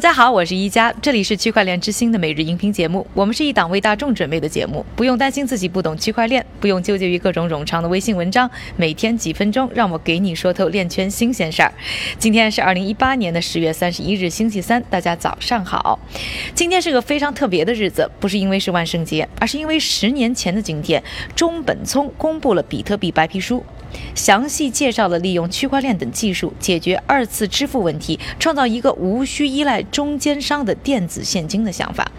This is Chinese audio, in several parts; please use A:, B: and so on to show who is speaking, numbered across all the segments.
A: 大家好，我是一加，这里是区块链之星的每日音频节目。我们是一档为大众准备的节目，不用担心自己不懂区块链，不用纠结于各种冗长的微信文章，每天几分钟，让我给你说透链圈新鲜事儿。今天是二零一八年的十月三十一日，星期三，大家早上好。今天是个非常特别的日子，不是因为是万圣节，而是因为十年前的今天，中本聪公布了比特币白皮书。详细介绍了利用区块链等技术解决二次支付问题，创造一个无需依赖中间商的电子现金的想法。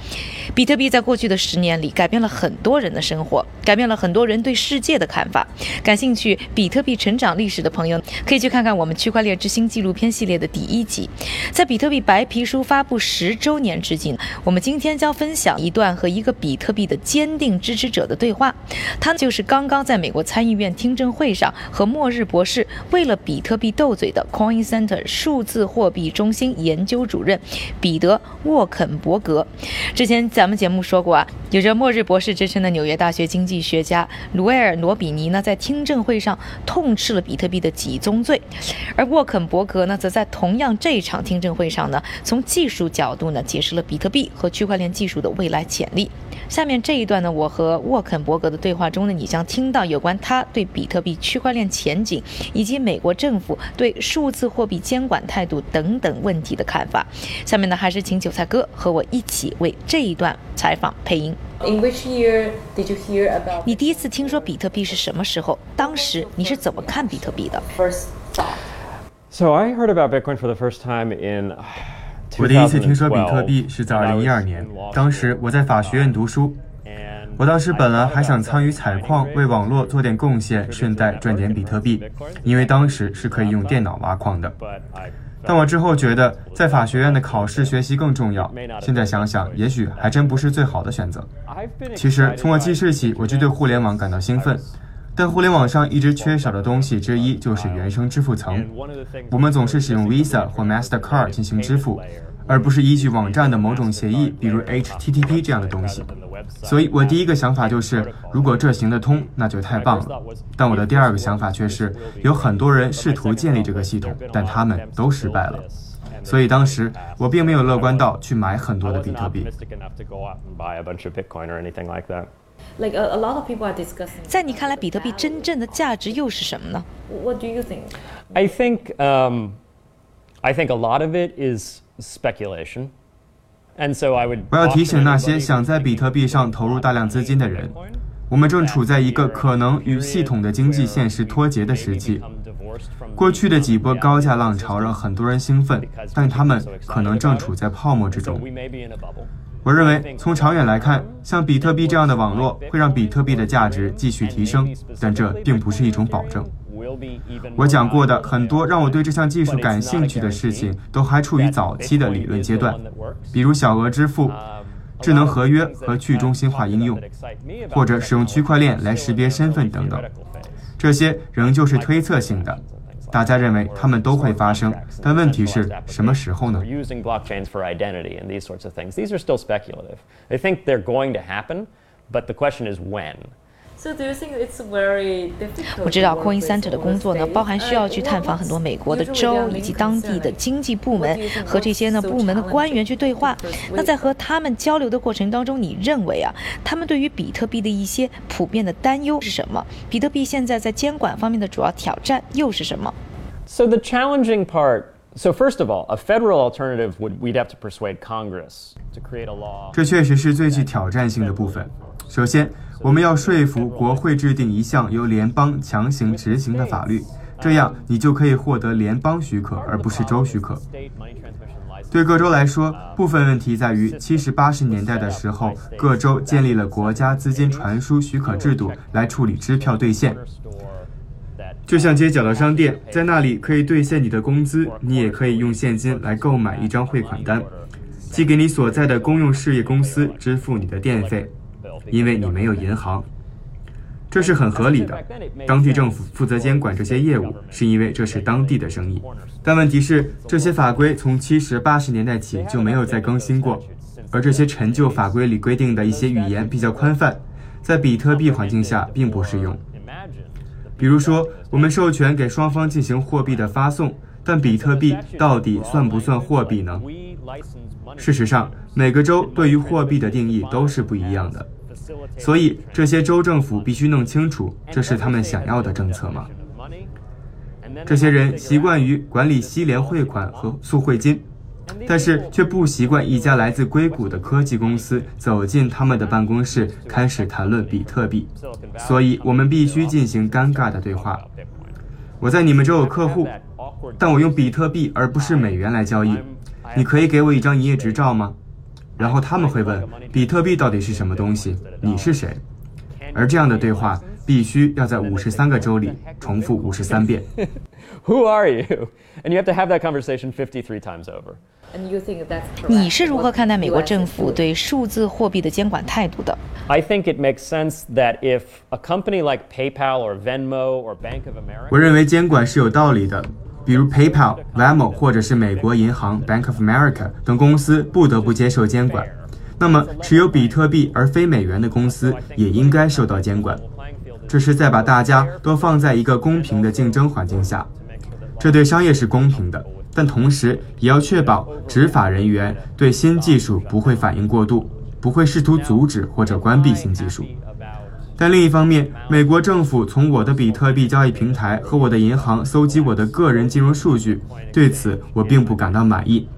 A: 比特币在过去的十年里改变了很多人的生活，改变了很多人对世界的看法。感兴趣比特币成长历史的朋友，可以去看看我们区块链之星纪录片系列的第一集。在比特币白皮书发布十周年之际，我们今天将分享一段和一个比特币的坚定支持者的对话。他就是刚刚在美国参议院听证会上。和末日博士为了比特币斗嘴的 Coin Center 数字货币中心研究主任彼得沃肯伯格。之前咱们节目说过啊，有着末日博士之称的纽约大学经济学家卢埃尔罗比尼呢，在听证会上痛斥了比特币的几宗罪，而沃肯伯格呢，则在同样这一场听证会上呢，从技术角度呢，解释了比特币和区块链技术的未来潜力。下面这一段呢，我和沃肯伯格的对话中呢，你将听到有关他对比特币区块链前景以及美国政府对数字货币监管态度等等问题的看法。下面呢，还是请韭菜哥和我一起为这一段采访配音。
B: In which year did you hear about？
A: 你第一次听说比特币是什么时候？当时你是怎么看比特币的
B: ？First thought.
C: So I heard about Bitcoin for the first time in
D: 我第一次听说比特币是在2012年，当时我在法学院读书。我当时本来还想参与采矿，为网络做点贡献，顺带赚点比特币，因为当时是可以用电脑挖矿的。但我之后觉得，在法学院的考试学习更重要。现在想想，也许还真不是最好的选择。其实从我记事起，我就对互联网感到兴奋。在互联网上一直缺少的东西之一就是原生支付层。我们总是使用 Visa 或 Mastercard 进行支付，而不是依据网站的某种协议，比如 HTTP 这样的东西。所以我第一个想法就是，如果这行得通，那就太棒了。但我的第二个想法却是，有很多人试图建立这个系统，但他们都失败了。所以当时我并没有乐观到去买很多的比特币。
B: Like a, lot of people are discussing.
A: 在你看来，比特币真正的价值又是什么呢
B: ？What do you think?
C: I think um, I think a lot of it is speculation. And so I would.
D: 我要提醒那些想在比特币上投入大量资金的人，我们正处在一个可能与系统的经济现实脱节的时期。过去的几波高价浪潮让很多人兴奋，但他们可能正处在泡沫之中。我认为，从长远来看，像比特币这样的网络会让比特币的价值继续提升，但这并不是一种保证。我讲过的很多让我对这项技术感兴趣的事情，都还处于早期的理论阶段，比如小额支付、智能合约和去中心化应用，或者使用区块链来识别身份等等。这些仍旧是推测性的。大家认为它们都会发生，但问题是什么时候呢？
C: Using blockchains for identity and these sorts of things, these are still speculative. I think they're going to happen, but the question is when.
A: 我知道 coincenter 的工作呢包含需要去探访很多美国的州以及当地的经济部门和这些呢部门的官员去对话。那在和他们交流的过程当中你认为啊他们对于比特币的一些普遍的担忧是什么？比特币现在在监管方面的主要挑战又是什么
C: ？So the challenging part so first of all a federal alternative would we'd have to persuade congress to create a law.
D: 这确实是最具挑战性的部分。首先我们要说服国会制定一项由联邦强行执行的法律，这样你就可以获得联邦许可，而不是州许可。对各州来说，部分问题在于七十八十年代的时候，各州建立了国家资金传输许可制度来处理支票兑现。就像街角的商店，在那里可以兑现你的工资，你也可以用现金来购买一张汇款单，寄给你所在的公用事业公司支付你的电费，因为你没有银行，这是很合理的。当地政府负责监管这些业务，是因为这是当地的生意。但问题是，这些法规从七十八十年代起就没有再更新过，而这些陈旧法规里规定的一些语言比较宽泛，在比特币环境下并不适用。比如说，我们授权给双方进行货币的发送，但比特币到底算不算货币呢？事实上，每个州对于货币的定义都是不一样的，所以这些州政府必须弄清楚这是他们想要的政策吗？这些人习惯于管理西联汇款和速汇金，但是却不习惯一家来自硅谷的科技公司走进他们的办公室，开始谈论比特币。所以，我们必须进行尴尬的对话。我在你们这有客户，但我用比特币而不是美元来交易。你可以给我一张营业执照吗？然后他们会问：比特币到底是什么东西？你是谁？而这样的对话必须要在五十三个州里重复五十三遍。
C: Who are you? And you have to have that conversation 53 times over.
B: And you think that's?
A: 你是如何看待美国政府对数字货币的监管态度的
C: ？I think it makes sense that if a company like PayPal or Venmo or Bank of America
D: 我认为监管是有道理的，比如 PayPal、v a m o 或者是美国银行 Bank of America 等公司不得不接受监管。那么，持有比特币而非美元的公司也应该受到监管。这是在把大家都放在一个公平的竞争环境下，这对商业是公平的，但同时也要确保执法人员对新技术不会反应过度，不会试图阻止或者关闭新技术。但另一方面，美国政府从我的比特币交易平台和我的银行搜集我的个人金融数据，对此我并不感到满意。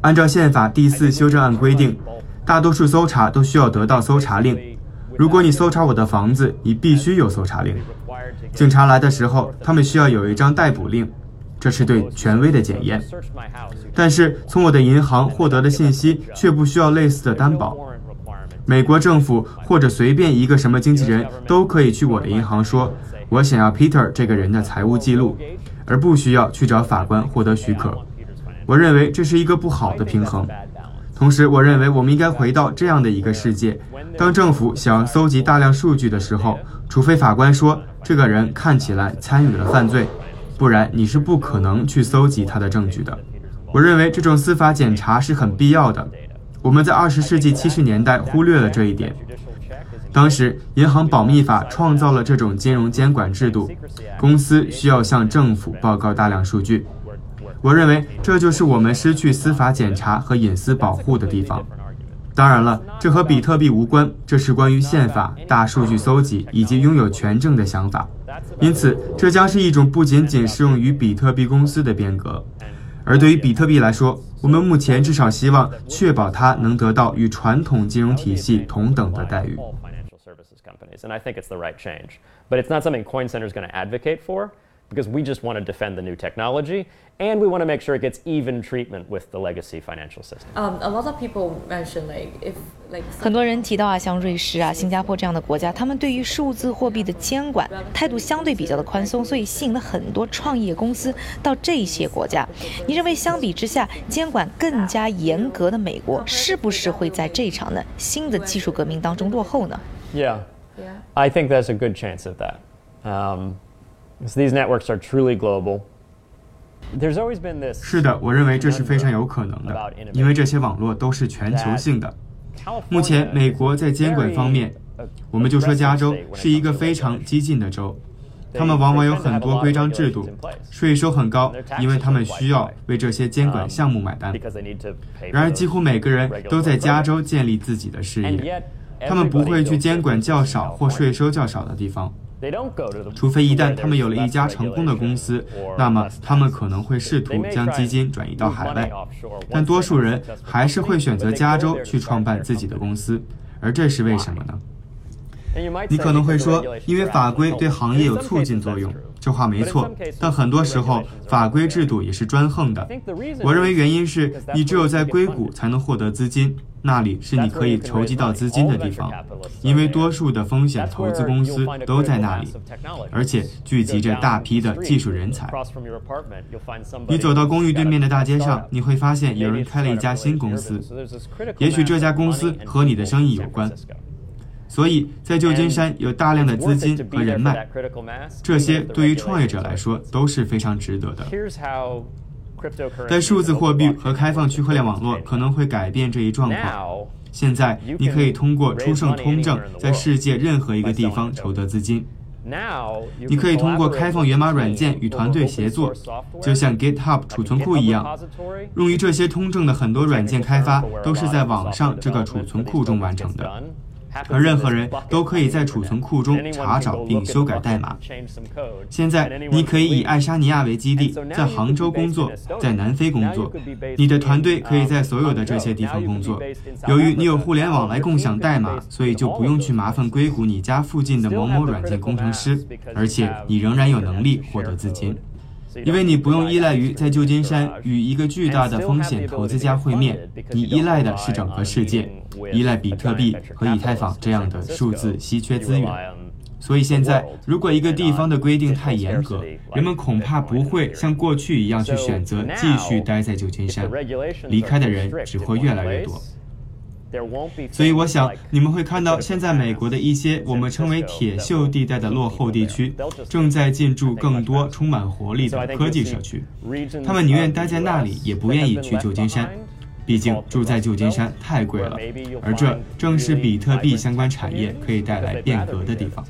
D: 按照宪法第四修正案规定，大多数搜查都需要得到搜查令。如果你搜查我的房子，你必须有搜查令。警察来的时候，他们需要有一张逮捕令，这是对权威的检验。但是从我的银行获得的信息却不需要类似的担保。美国政府或者随便一个什么经纪人都可以去我的银行说，我想要 Peter 这个人的财务记录，而不需要去找法官获得许可。我认为这是一个不好的平衡。同时，我认为我们应该回到这样的一个世界：当政府想要搜集大量数据的时候，除非法官说这个人看起来参与了犯罪，不然你是不可能去搜集他的证据的。我认为这种司法检查是很必要的。我们在二十世纪七十年代忽略了这一点。当时，银行保密法创造了这种金融监管制度，公司需要向政府报告大量数据。我认为这就是我们失去司法检查和隐私保护的地方。当然了，这和比特币无关，这是关于宪法、大数据搜集以及拥有权证的想法。因此，这将是一种不仅仅适用于比特币公司的变革。而对于比特币来说，我们目前至少希望确保它能得到与传统金融体系同等的待遇。
C: All financial services companies, and I think it's the right change. But it's not something Coin Center is going to advocate for because we just want to defend the new technology and we want to make sure it gets even treatment with the legacy financial system.
B: Um, a lot of people mention like if like
A: 很多人提到啊，像瑞士啊、新加坡这样的国家，他们对于数字货币的监管态度相对比较的宽松，所以吸引了很多创业公司到这些国家。你认为相比之下，监管更加严格的美国，是不是会在这场的新的技术革命当中落后呢？
C: Yeah.
B: Yeah.
C: I think there's a good chance of that. Um,
D: 是的，我认为这是非常有可能的，因为这些网络都是全球性的。目前，美国在监管方面
C: uh,，
D: 我们就说加州是一个非常.激进的州，他们往往有很多规章制度，税收很高，因为他们需要为这些监管项目买单。然而，几乎每个人都在加州建立自己的事业，他们不会去监管较少或税收较少的地方。除非一旦他们有了一家成功的公司那么他们可能会试图将基金转移到海外但多数人还是会选择加州去创办自己的公司而这是为什么呢？你可能会说因为法规对行业有促进作用这话没错但很多时候法规制度也是专横的我认为原因是你只有在硅谷才能获得资金那里是你可以筹集到资金的地方因为多数的风险投资公司都在那里而且聚集着大批的技术人才。你走到公寓对面的大街上你会发现有人开了一家新公司也许这家公司和你的生意有关所以在旧金山有大量的资金和人脉这些对于创业者来说都是非常值得的。但数字货币和开放区块链网络可能会改变这一状况。现在，你可以通过出售通证在世界任何一个地方筹得资金。你可以通过开放源码软件与团队协作，就像 GitHub 储存库一样。用于这些通证的很多软件开发都是在网上这个储存库中完成的。而任何人都可以在储存库中查找并修改代码。现在，你可以以爱沙尼亚为基地，在杭州工作，在南非工作。你的团队可以在所有的这些地方工作。由于你有互联网来共享代码，所以就不用去麻烦硅谷你家附近的某某软件工程师，而且你仍然有能力获得资金。因为你不用依赖于在旧金山与一个巨大的风险投资家会面，你依赖的是整个世界，依赖比特币和以太坊这样的数字稀缺资源。所以现在，如果一个地方的规定太严格，人们恐怕不会像过去一样去选择继续待在旧金山，离开的人只会越来越多。所以我想，你们会看到，现在美国的一些我们称为“铁锈地带”的落后地区，正在进驻更多充满活力的科技社区。他们宁愿待在那里，也不愿意去旧金山，毕竟住在旧金山太贵了。而这正是比特币相关产业可以带来变革的地方。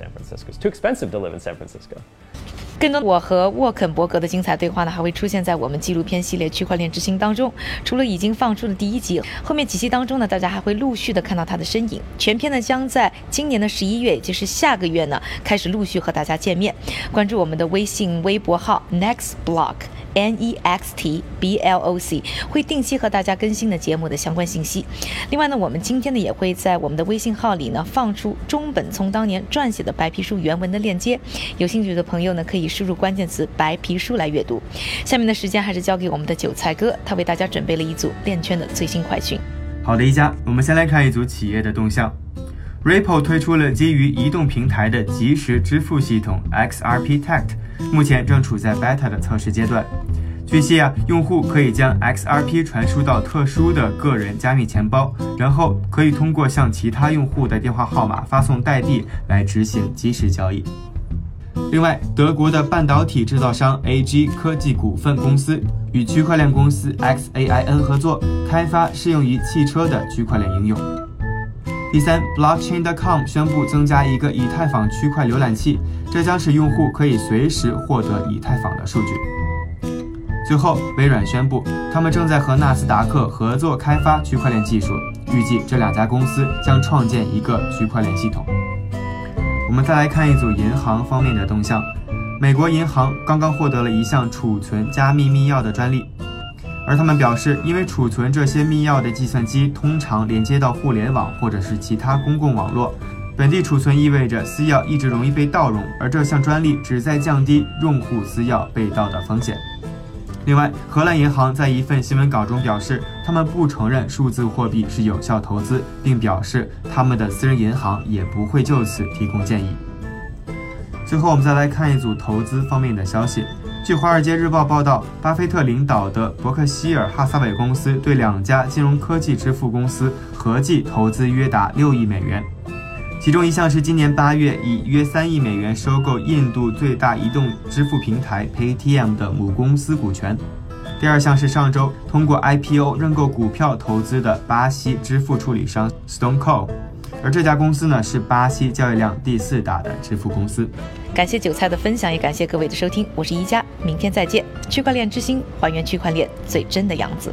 A: 更多我和沃肯伯格的精彩对话呢，还会出现在我们纪录片系列《区块链之星》当中。除了已经放出的第一集，后面几期当中呢，大家还会陆续的看到他的身影。全片呢将在今年的十一月，也就是下个月呢，开始陆续和大家见面。关注我们的微信微博号 Next Block。N E X T B L O C 会定期和大家更新的节目的相关信息。另外呢，我们今天呢也会在我们的微信号里呢放出中本聪当年撰写的白皮书原文的链接，有兴趣的朋友呢可以输入关键词“白皮书”来阅读。下面的时间还是交给我们的韭菜哥，他为大家准备了一组链圈的最新快讯。
D: 好的，一家，我们先来看一组企业的动向。Ripple 推出了基于移动平台的即时支付系统 XRP Tact，目前正处在 beta 的测试阶段。据悉啊，用户可以将 XRP 传输到特殊的个人加密钱包，然后可以通过向其他用户的电话号码发送代币来执行即时交易。另外，德国的半导体制造商 AG 科技股份公司与区块链公司 XAIN 合作，开发适用于汽车的区块链应用。第三，Blockchain.com 宣布增加一个以太坊区块浏览器，这将使用户可以随时获得以太坊的数据。最后，微软宣布他们正在和纳斯达克合作开发区块链技术，预计这两家公司将创建一个区块链系统。我们再来看一组银行方面的动向，美国银行刚刚获得了一项储存加密密钥的专利。而他们表示，因为储存这些密钥的计算机通常连接到互联网或者是其他公共网络，本地储存意味着私钥一直容易被盗用，而这项专利旨在降低用户私钥被盗的风险。另外，荷兰银行在一份新闻稿中表示，他们不承认数字货币是有效投资，并表示他们的私人银行也不会就此提供建议。最后，我们再来看一组投资方面的消息。据《华尔街日报》报道，巴菲特领导的伯克希尔哈撒韦公司对两家金融科技支付公司合计投资约达六亿美元，其中一项是今年八月以约三亿美元收购印度最大移动支付平台 Paytm 的母公司股权，第二项是上周通过 IPO 认购股票投资的巴西支付处理商 StoneCo。而这家公司呢，是巴西交易量第四大的支付公司。
A: 感谢韭菜的分享，也感谢各位的收听，我是一加，明天再见。区块链之星，还原区块链最真的样子。